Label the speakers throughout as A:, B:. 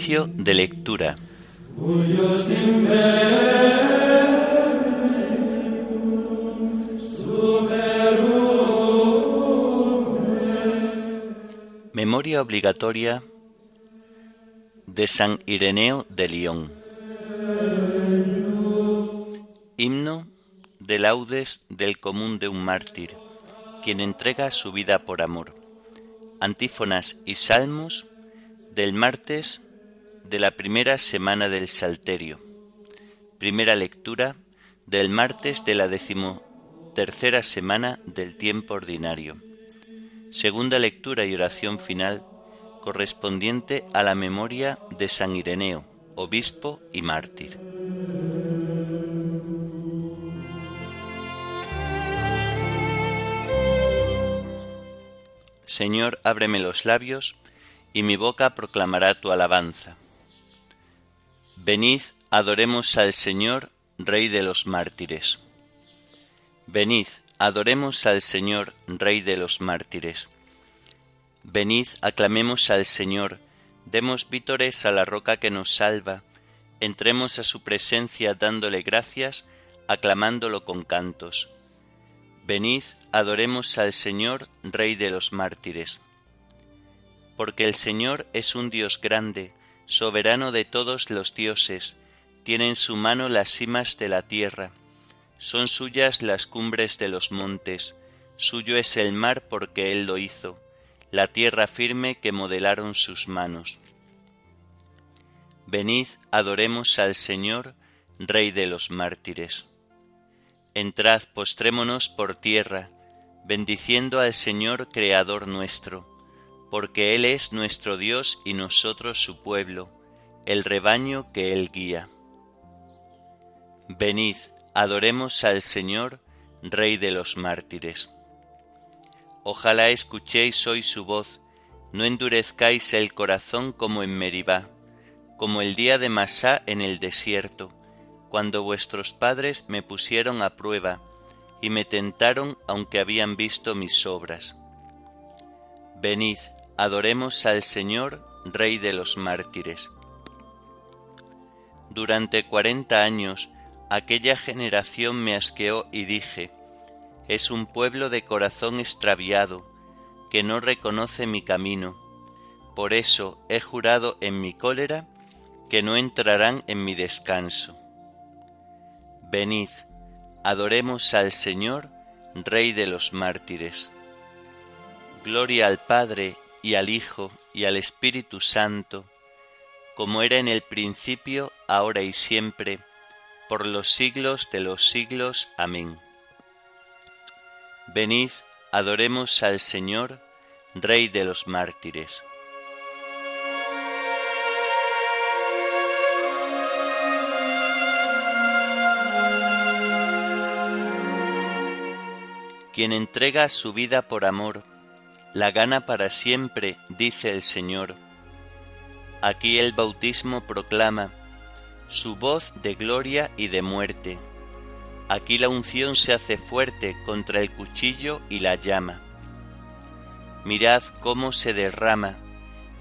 A: De lectura. Memoria obligatoria de San Ireneo de León. Himno de laudes del común de un mártir, quien entrega su vida por amor. Antífonas y salmos del martes de la primera semana del Salterio. Primera lectura del martes de la decimotercera semana del tiempo ordinario. Segunda lectura y oración final correspondiente a la memoria de San Ireneo, obispo y mártir. Señor, ábreme los labios, y mi boca proclamará tu alabanza. Venid, adoremos al Señor, Rey de los mártires. Venid, adoremos al Señor, Rey de los mártires. Venid, aclamemos al Señor, demos vítores a la roca que nos salva, entremos a su presencia dándole gracias, aclamándolo con cantos. Venid, adoremos al Señor, Rey de los mártires porque el Señor es un Dios grande, soberano de todos los dioses, tiene en su mano las cimas de la tierra, son suyas las cumbres de los montes, suyo es el mar porque Él lo hizo, la tierra firme que modelaron sus manos. Venid, adoremos al Señor, Rey de los mártires. Entrad, postrémonos por tierra, bendiciendo al Señor, Creador nuestro porque Él es nuestro Dios y nosotros su pueblo, el rebaño que Él guía. Venid, adoremos al Señor, Rey de los mártires. Ojalá escuchéis hoy su voz, no endurezcáis el corazón como en Meribá, como el día de Masá en el desierto, cuando vuestros padres me pusieron a prueba y me tentaron aunque habían visto mis obras. Venid, Adoremos al Señor, Rey de los mártires. Durante cuarenta años aquella generación me asqueó y dije, es un pueblo de corazón extraviado, que no reconoce mi camino. Por eso he jurado en mi cólera que no entrarán en mi descanso. Venid, adoremos al Señor, Rey de los mártires. Gloria al Padre y al Hijo y al Espíritu Santo, como era en el principio, ahora y siempre, por los siglos de los siglos. Amén. Venid, adoremos al Señor, Rey de los mártires. Quien entrega su vida por amor, la gana para siempre, dice el Señor. Aquí el bautismo proclama su voz de gloria y de muerte. Aquí la unción se hace fuerte contra el cuchillo y la llama. Mirad cómo se derrama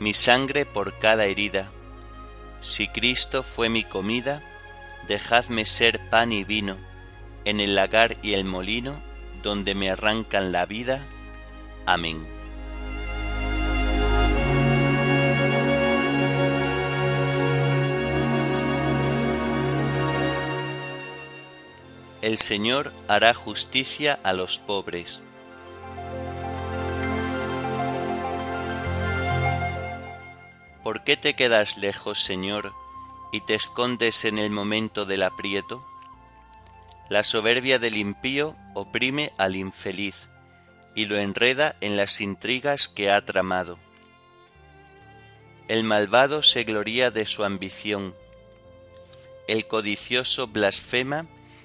A: mi sangre por cada herida. Si Cristo fue mi comida, dejadme ser pan y vino en el lagar y el molino donde me arrancan la vida. Amén. El Señor hará justicia a los pobres. ¿Por qué te quedas lejos, Señor, y te escondes en el momento del aprieto? La soberbia del impío oprime al infeliz y lo enreda en las intrigas que ha tramado. El malvado se gloría de su ambición, el codicioso blasfema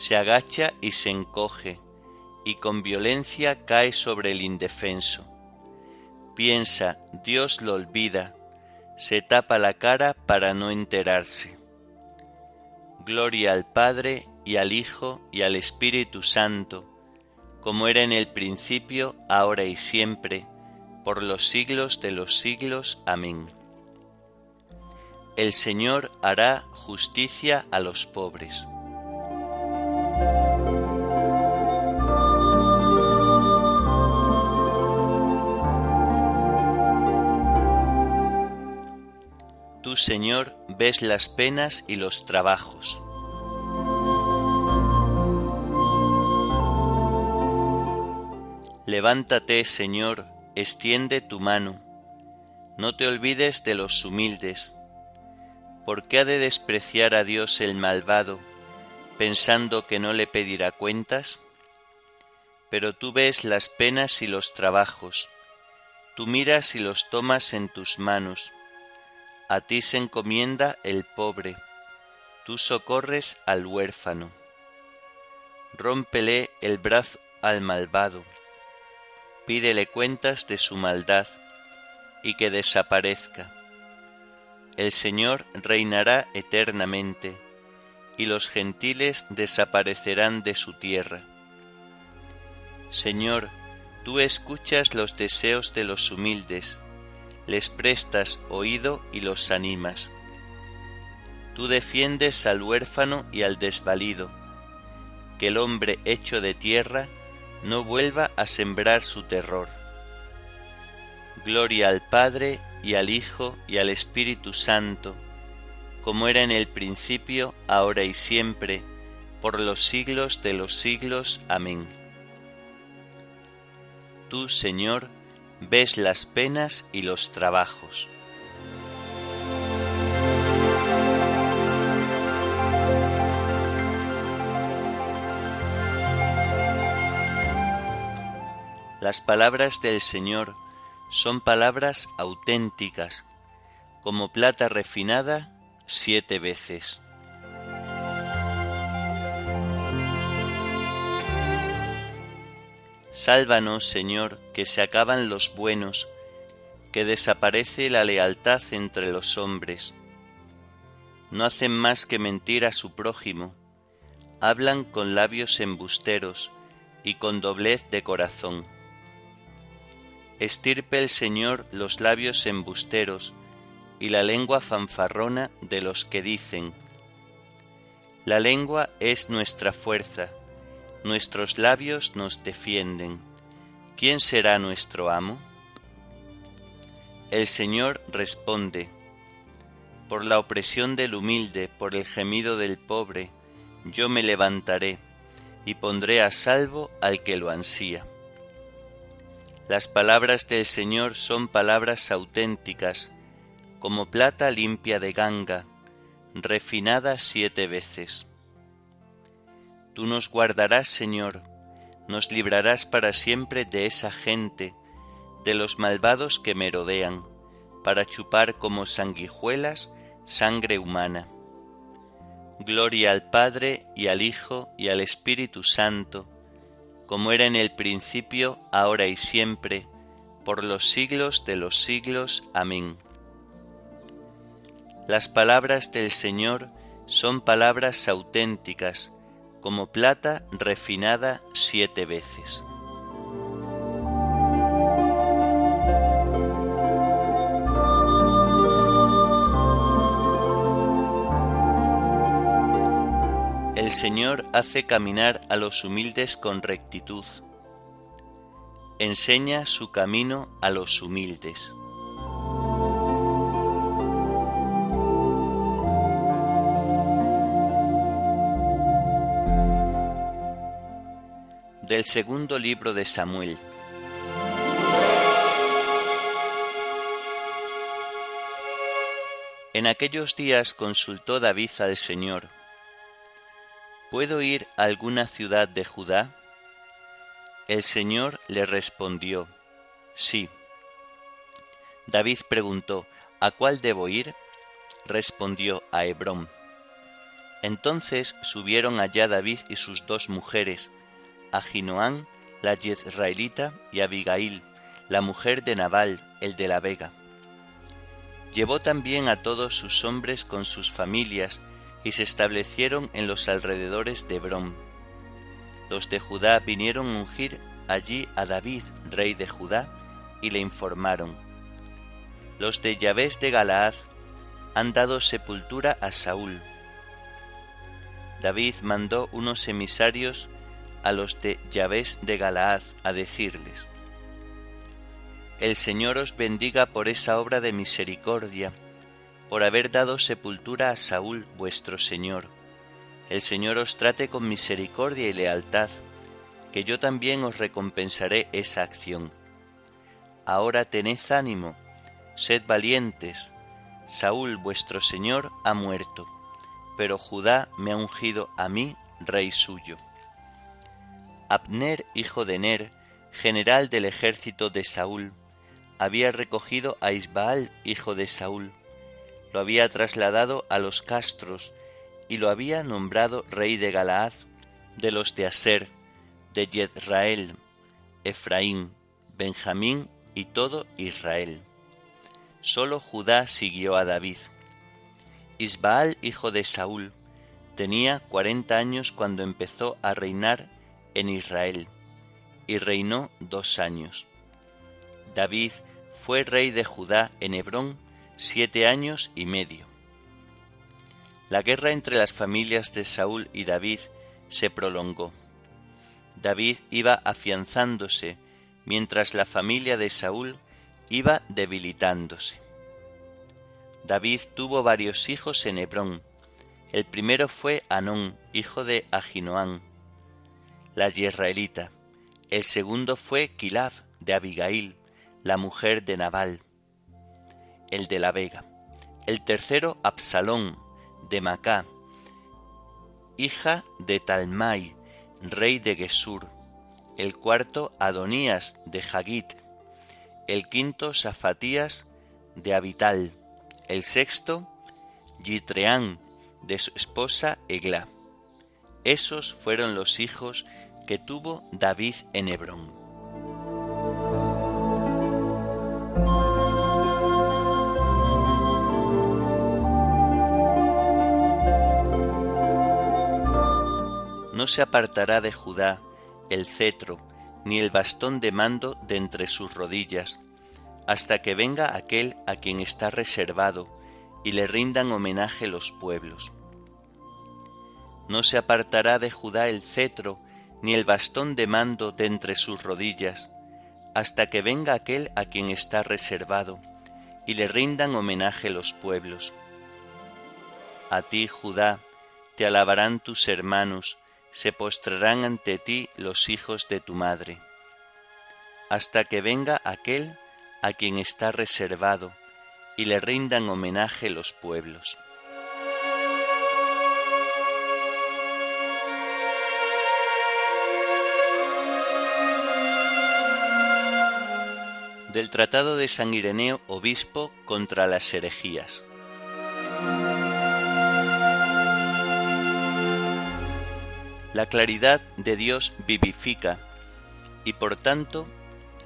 A: Se agacha y se encoge, y con violencia cae sobre el indefenso. Piensa, Dios lo olvida, se tapa la cara para no enterarse. Gloria al Padre y al Hijo y al Espíritu Santo, como era en el principio, ahora y siempre, por los siglos de los siglos. Amén. El Señor hará justicia a los pobres. Tú, Señor, ves las penas y los trabajos. Levántate, Señor, extiende tu mano. No te olvides de los humildes. ¿Por qué ha de despreciar a Dios el malvado, pensando que no le pedirá cuentas? Pero tú ves las penas y los trabajos, tú miras y los tomas en tus manos a ti se encomienda el pobre, tú socorres al huérfano. Rómpele el brazo al malvado, pídele cuentas de su maldad y que desaparezca. El Señor reinará eternamente y los gentiles desaparecerán de su tierra. Señor, tú escuchas los deseos de los humildes les prestas oído y los animas. Tú defiendes al huérfano y al desvalido, que el hombre hecho de tierra no vuelva a sembrar su terror. Gloria al Padre y al Hijo y al Espíritu Santo, como era en el principio, ahora y siempre, por los siglos de los siglos. Amén. Tú, Señor, ves las penas y los trabajos. Las palabras del Señor son palabras auténticas, como plata refinada siete veces. Sálvanos, Señor, que se acaban los buenos, que desaparece la lealtad entre los hombres. No hacen más que mentir a su prójimo, hablan con labios embusteros y con doblez de corazón. Estirpe el Señor los labios embusteros y la lengua fanfarrona de los que dicen, La lengua es nuestra fuerza, nuestros labios nos defienden. ¿Quién será nuestro amo? El Señor responde, por la opresión del humilde, por el gemido del pobre, yo me levantaré y pondré a salvo al que lo ansía. Las palabras del Señor son palabras auténticas, como plata limpia de ganga, refinada siete veces. Tú nos guardarás, Señor, nos librarás para siempre de esa gente, de los malvados que merodean, para chupar como sanguijuelas sangre humana. Gloria al Padre y al Hijo y al Espíritu Santo, como era en el principio, ahora y siempre, por los siglos de los siglos. Amén. Las palabras del Señor son palabras auténticas, como plata refinada siete veces. El Señor hace caminar a los humildes con rectitud, enseña su camino a los humildes. Del segundo libro de Samuel. En aquellos días consultó David al Señor, ¿Puedo ir a alguna ciudad de Judá? El Señor le respondió, Sí. David preguntó, ¿A cuál debo ir? Respondió, a Hebrón. Entonces subieron allá David y sus dos mujeres, Ahinoam, la Jezraelita, y Abigail, la mujer de Nabal, el de la Vega. Llevó también a todos sus hombres con sus familias, y se establecieron en los alrededores de Hebrón. Los de Judá vinieron a ungir allí a David, rey de Judá, y le informaron. Los de Yahvé de Galaad han dado sepultura a Saúl. David mandó unos emisarios a los de Yahvé de Galaad a decirles, El Señor os bendiga por esa obra de misericordia, por haber dado sepultura a Saúl vuestro Señor. El Señor os trate con misericordia y lealtad, que yo también os recompensaré esa acción. Ahora tened ánimo, sed valientes, Saúl vuestro Señor ha muerto, pero Judá me ha ungido a mí, rey suyo. Abner, hijo de Ner, general del ejército de Saúl, había recogido a Isbaal, hijo de Saúl, lo había trasladado a los castros y lo había nombrado rey de Galaad, de los de Aser, de Yezrael, Efraín, Benjamín y todo Israel. Solo Judá siguió a David. Isbaal, hijo de Saúl, tenía cuarenta años cuando empezó a reinar en Israel, y reinó dos años. David fue rey de Judá en Hebrón siete años y medio. La guerra entre las familias de Saúl y David se prolongó. David iba afianzándose mientras la familia de Saúl iba debilitándose. David tuvo varios hijos en Hebrón. El primero fue Anón, hijo de Ahinoam, la israelita. El segundo fue Kilab de Abigail, la mujer de Nabal el de la Vega. El tercero, Absalón, de Macá, hija de Talmai, rey de Gesur. El cuarto, Adonías, de Hagit. El quinto, Safatías, de Abital. El sexto, Yitreán, de su esposa Egla. Esos fueron los hijos que tuvo David en Hebrón. no se apartará de Judá el cetro, ni el bastón de mando de entre sus rodillas, hasta que venga aquel a quien está reservado, y le rindan homenaje los pueblos. No se apartará de Judá el cetro, ni el bastón de mando de entre sus rodillas, hasta que venga aquel a quien está reservado, y le rindan homenaje los pueblos. A ti, Judá, te alabarán tus hermanos, se postrarán ante ti los hijos de tu madre, hasta que venga aquel a quien está reservado, y le rindan homenaje los pueblos. Del Tratado de San Ireneo, Obispo contra las herejías. La claridad de Dios vivifica y por tanto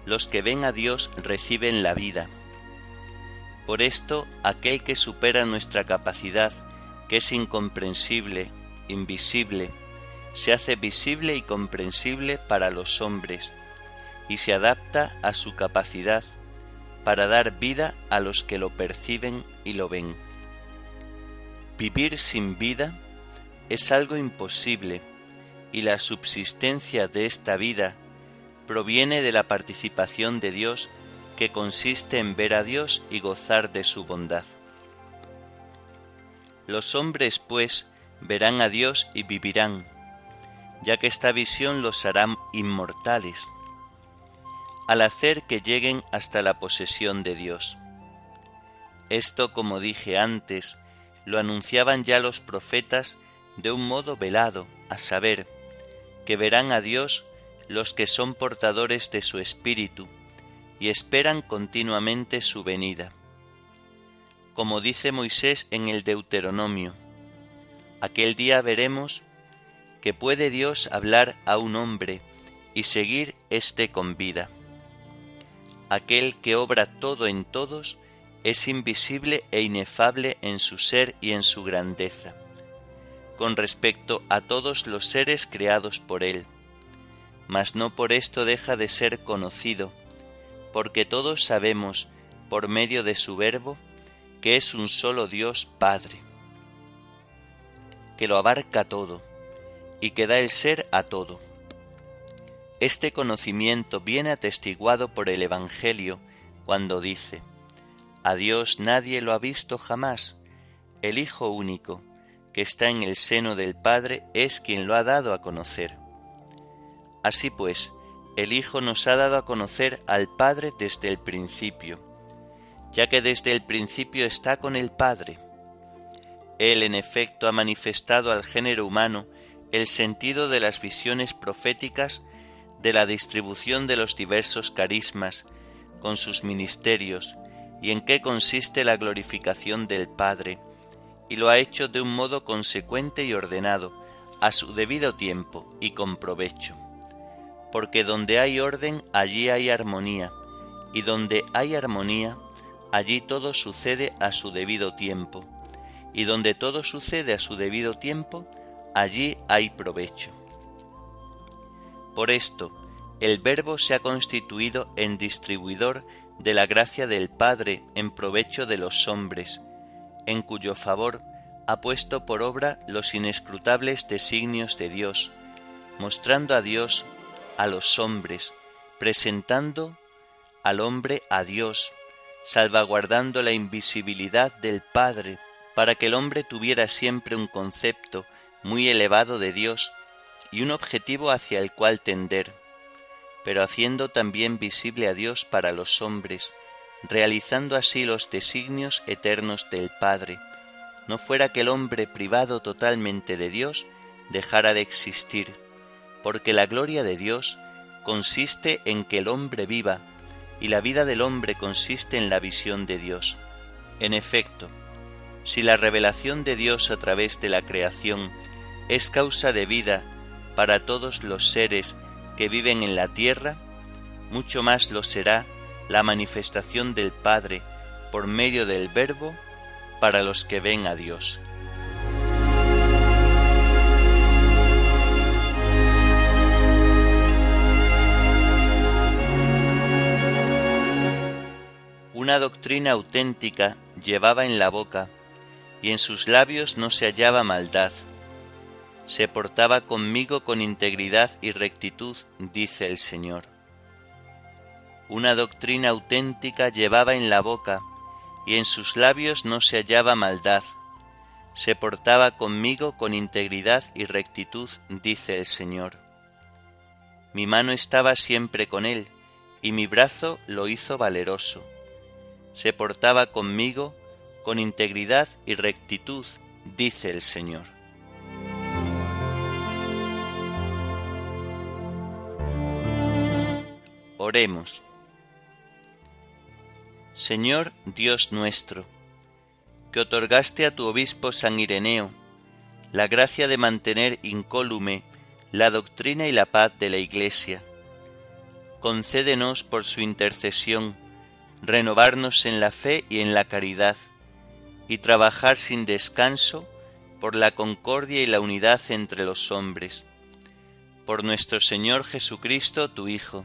A: los que ven a Dios reciben la vida. Por esto aquel que supera nuestra capacidad, que es incomprensible, invisible, se hace visible y comprensible para los hombres y se adapta a su capacidad para dar vida a los que lo perciben y lo ven. Vivir sin vida es algo imposible y la subsistencia de esta vida proviene de la participación de Dios que consiste en ver a Dios y gozar de su bondad. Los hombres, pues, verán a Dios y vivirán. ya que esta visión los hará inmortales, al hacer que lleguen hasta la posesión de Dios. Esto, como dije antes, lo anunciaban ya los profetas de un modo velado, a saber, que verán a Dios los que son portadores de su espíritu y esperan continuamente su venida. Como dice Moisés en el Deuteronomio, aquel día veremos que puede Dios hablar a un hombre y seguir éste con vida. Aquel que obra todo en todos es invisible e inefable en su ser y en su grandeza, con respecto a todos los seres creados por él, mas no por esto deja de ser conocido, porque todos sabemos, por medio de su verbo, que es un solo Dios Padre, que lo abarca todo y que da el ser a todo. Este conocimiento viene atestiguado por el Evangelio cuando dice, A Dios nadie lo ha visto jamás, el Hijo único, que está en el seno del Padre, es quien lo ha dado a conocer. Así pues, el Hijo nos ha dado a conocer al Padre desde el principio, ya que desde el principio está con el Padre. Él en efecto ha manifestado al género humano el sentido de las visiones proféticas de la distribución de los diversos carismas con sus ministerios y en qué consiste la glorificación del Padre, y lo ha hecho de un modo consecuente y ordenado, a su debido tiempo y con provecho. Porque donde hay orden, allí hay armonía, y donde hay armonía, allí todo sucede a su debido tiempo, y donde todo sucede a su debido tiempo, allí hay provecho. Por esto, el Verbo se ha constituido en distribuidor de la gracia del Padre en provecho de los hombres, en cuyo favor ha puesto por obra los inescrutables designios de Dios, mostrando a Dios a los hombres, presentando al hombre a Dios, salvaguardando la invisibilidad del Padre, para que el hombre tuviera siempre un concepto muy elevado de Dios y un objetivo hacia el cual tender, pero haciendo también visible a Dios para los hombres, realizando así los designios eternos del Padre, no fuera que el hombre privado totalmente de Dios dejara de existir, porque la gloria de Dios consiste en que el hombre viva, y la vida del hombre consiste en la visión de Dios. En efecto, si la revelación de Dios a través de la creación es causa de vida para todos los seres que viven en la tierra, mucho más lo será la manifestación del Padre por medio del Verbo para los que ven a Dios. Una doctrina auténtica llevaba en la boca, y en sus labios no se hallaba maldad se portaba conmigo con integridad y rectitud, dice el Señor. Una doctrina auténtica llevaba en la boca, y en sus labios no se hallaba maldad. Se portaba conmigo con integridad y rectitud, dice el Señor. Mi mano estaba siempre con él, y mi brazo lo hizo valeroso. Se portaba conmigo con integridad y rectitud, dice el Señor. Oremos. Señor Dios nuestro, que otorgaste a tu obispo San Ireneo la gracia de mantener incólume la doctrina y la paz de la Iglesia, concédenos por su intercesión renovarnos en la fe y en la caridad, y trabajar sin descanso por la concordia y la unidad entre los hombres. Por nuestro Señor Jesucristo, tu Hijo,